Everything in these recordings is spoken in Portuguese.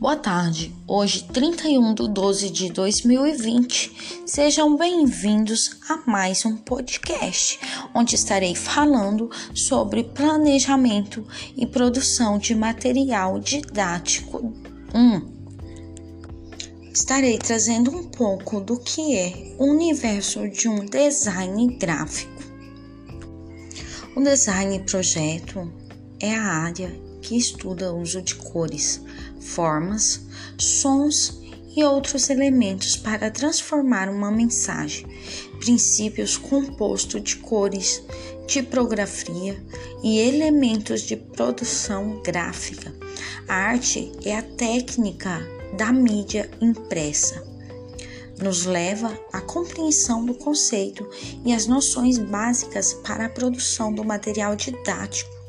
Boa tarde, hoje 31 de 12 de 2020. Sejam bem-vindos a mais um podcast, onde estarei falando sobre planejamento e produção de material didático 1. Estarei trazendo um pouco do que é o universo de um design gráfico. O design projeto é a área que estuda o uso de cores, formas, sons e outros elementos para transformar uma mensagem, princípios compostos de cores, tipografia e elementos de produção gráfica. A arte é a técnica da mídia impressa. Nos leva à compreensão do conceito e as noções básicas para a produção do material didático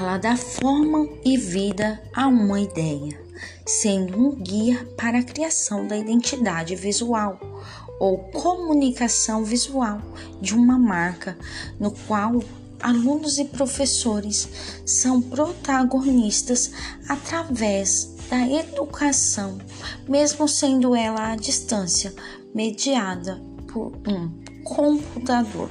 ela dá forma e vida a uma ideia, sendo um guia para a criação da identidade visual ou comunicação visual de uma marca, no qual alunos e professores são protagonistas através da educação, mesmo sendo ela à distância, mediada por um computador.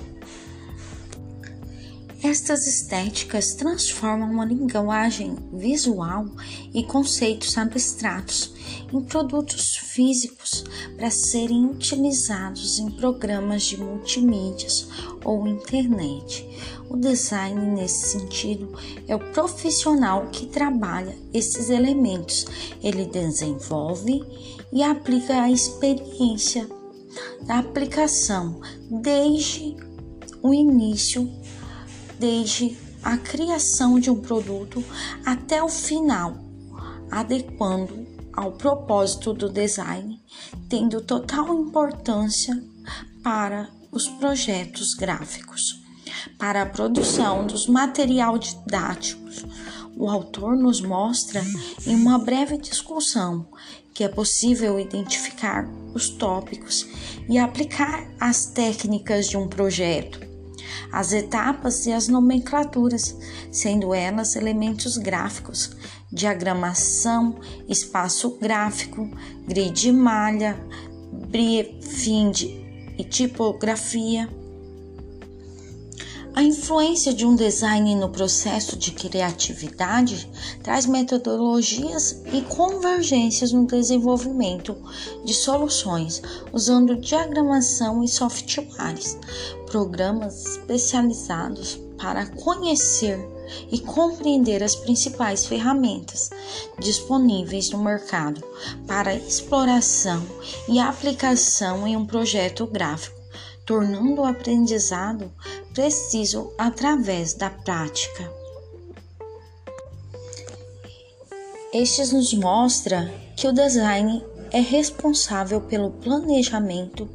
Estas estéticas transformam a linguagem visual e conceitos abstratos em produtos físicos para serem utilizados em programas de multimídias ou internet. O design, nesse sentido, é o profissional que trabalha esses elementos. Ele desenvolve e aplica a experiência da aplicação desde o início desde a criação de um produto até o final, adequando ao propósito do design, tendo total importância para os projetos gráficos. Para a produção dos materiais didáticos, o autor nos mostra em uma breve discussão que é possível identificar os tópicos e aplicar as técnicas de um projeto as etapas e as nomenclaturas, sendo elas elementos gráficos, diagramação, espaço gráfico, grid malha, briefing e tipografia. A influência de um design no processo de criatividade traz metodologias e convergências no desenvolvimento de soluções usando diagramação e softwares, programas especializados para conhecer e compreender as principais ferramentas disponíveis no mercado para exploração e aplicação em um projeto gráfico tornando o aprendizado preciso através da prática. Estes nos mostra que o design é responsável pelo planejamento,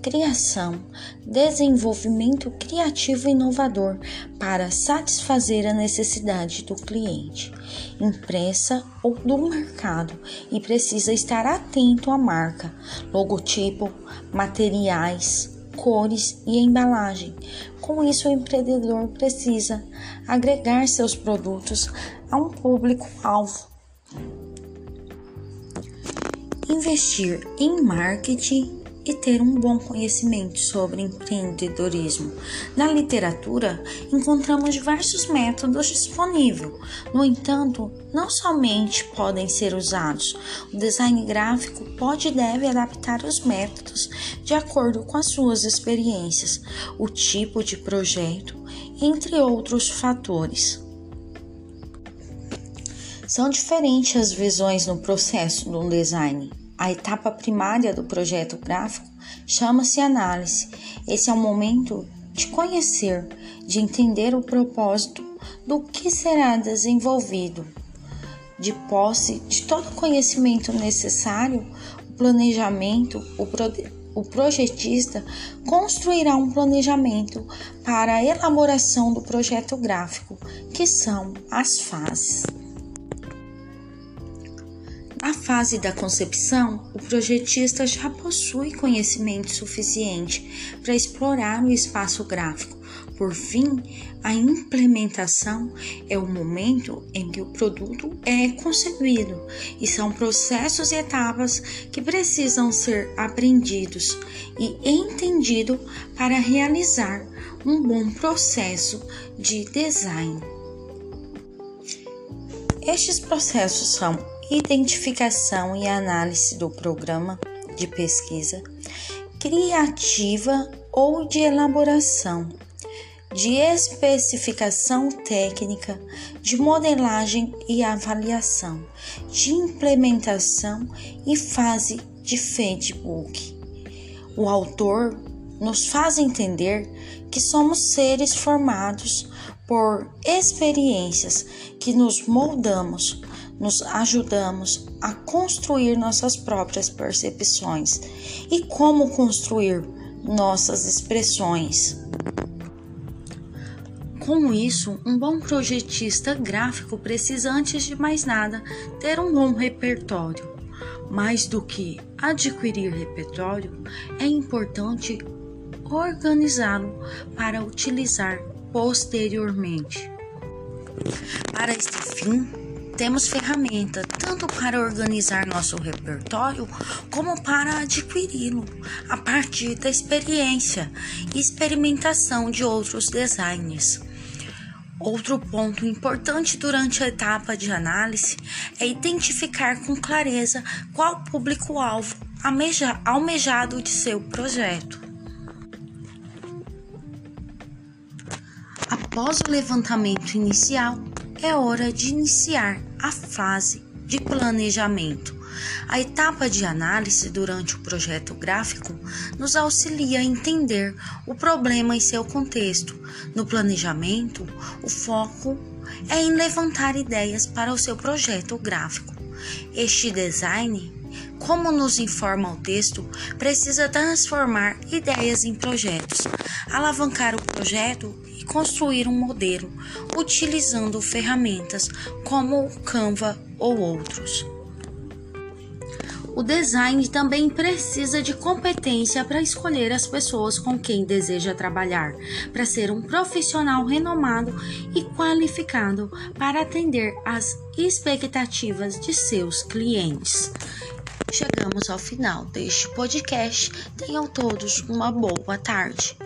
criação, desenvolvimento criativo e inovador para satisfazer a necessidade do cliente, impressa ou do mercado e precisa estar atento à marca, logotipo, materiais, cores e embalagem. Com isso, o empreendedor precisa agregar seus produtos a um público-alvo. Investir em marketing e ter um bom conhecimento sobre empreendedorismo. Na literatura, encontramos diversos métodos disponíveis. No entanto, não somente podem ser usados. O design gráfico pode e deve adaptar os métodos de acordo com as suas experiências, o tipo de projeto, entre outros fatores. São diferentes as visões no processo um design. A etapa primária do projeto gráfico chama-se análise. Esse é o momento de conhecer, de entender o propósito do que será desenvolvido. De posse de todo o conhecimento necessário, o planejamento, o, pro, o projetista construirá um planejamento para a elaboração do projeto gráfico, que são as fases. Fase da concepção, o projetista já possui conhecimento suficiente para explorar o espaço gráfico, Por fim, a implementação é o momento em que o produto é concebido e são processos e etapas que precisam ser aprendidos e entendidos para realizar um bom processo de design. Estes processos são identificação e análise do programa de pesquisa, criativa ou de elaboração, de especificação técnica, de modelagem e avaliação, de implementação e fase de feedback. O autor nos faz entender que somos seres formados por experiências que nos moldamos nos ajudamos a construir nossas próprias percepções e como construir nossas expressões. Com isso, um bom projetista gráfico precisa, antes de mais nada, ter um bom repertório. Mais do que adquirir repertório, é importante organizá-lo para utilizar posteriormente. Para este fim, temos ferramenta tanto para organizar nosso repertório como para adquiri-lo a partir da experiência e experimentação de outros designers. Outro ponto importante durante a etapa de análise é identificar com clareza qual público-alvo almejado de seu projeto. Após o levantamento inicial, é hora de iniciar a fase de planejamento. A etapa de análise durante o projeto gráfico nos auxilia a entender o problema em seu contexto. No planejamento, o foco é em levantar ideias para o seu projeto gráfico. Este design, como nos informa o texto, precisa transformar ideias em projetos, alavancar o projeto construir um modelo utilizando ferramentas como o Canva ou outros. O design também precisa de competência para escolher as pessoas com quem deseja trabalhar, para ser um profissional renomado e qualificado para atender às expectativas de seus clientes. Chegamos ao final deste podcast. Tenham todos uma boa tarde.